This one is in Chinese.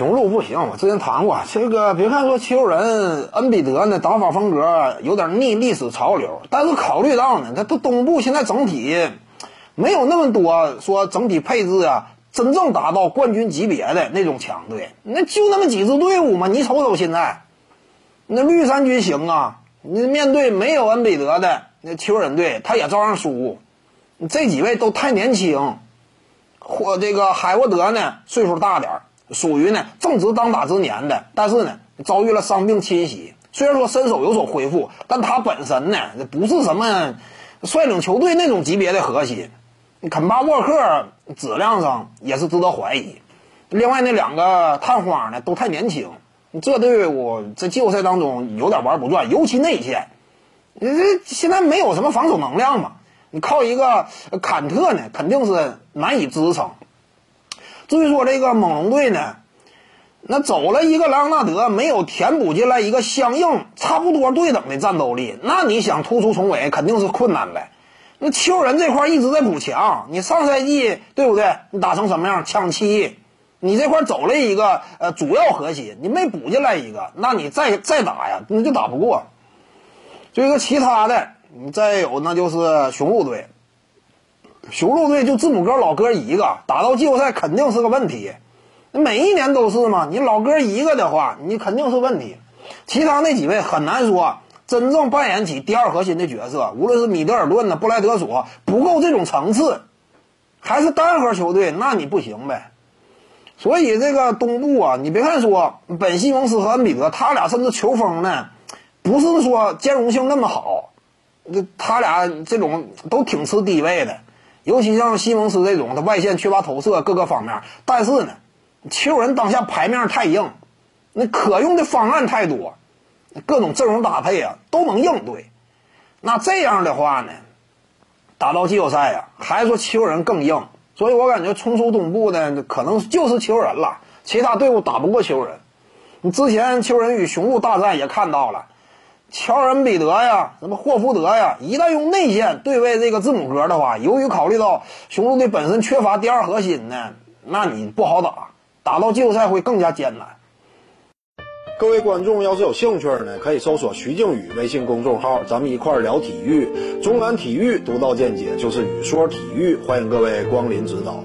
雄鹿不行，我之前谈过，这个别看说球人恩比德呢打法风格有点逆历史潮流，但是考虑到呢，他都东部现在整体没有那么多说整体配置啊，真正达到冠军级别的那种强队，那就那么几支队伍嘛。你瞅瞅现在，那绿衫军行啊，你面对没有恩比德的那球人队，他也照样输。这几位都太年轻，或这个海沃德呢岁数大点儿。属于呢正值当打之年的，但是呢遭遇了伤病侵袭。虽然说身手有所恢复，但他本身呢不是什么率领球队那种级别的核心。肯巴沃克质量上也是值得怀疑。另外那两个探花呢都太年轻，这队伍在季后赛当中有点玩不转，尤其内线，你这现在没有什么防守能量嘛。你靠一个坎特呢，肯定是难以支撑。至于说这个猛龙队呢，那走了一个莱昂纳德，没有填补进来一个相应差不多对等的战斗力，那你想突出重围肯定是困难呗。那秋人这块一直在补强，你上赛季对不对？你打成什么样？抢七，你这块走了一个呃主要核心，你没补进来一个，那你再再打呀，那就打不过。这个其他的，你再有那就是雄鹿队。雄鹿队就字母哥老哥一个，打到季后赛肯定是个问题。每一年都是嘛，你老哥一个的话，你肯定是问题。其他那几位很难说真正扮演起第二核心的角色，无论是米德尔顿呢、布莱德索，不够这种层次，还是单核球队，那你不行呗。所以这个东部啊，你别看说本西蒙斯和恩比德，他俩甚至球风呢，不是说兼容性那么好，这他俩这种都挺吃低位的。尤其像西蒙斯这种，他外线缺乏投射，各个方面。但是呢，球人当下牌面太硬，那可用的方案太多，各种阵容搭配啊都能应对。那这样的话呢，打到季后赛呀，还是说球人更硬。所以我感觉冲出东部呢，可能就是球人了，其他队伍打不过球人。你之前球人与雄鹿大战也看到了。乔恩比德呀，什么霍福德呀，一旦用内线对位这个字母哥的话，由于考虑到雄鹿队本身缺乏第二核心呢，那你不好打，打到季后赛会更加艰难。各位观众要是有兴趣呢，可以搜索徐静宇微信公众号，咱们一块聊体育，中南体育独到见解就是语说体育，欢迎各位光临指导。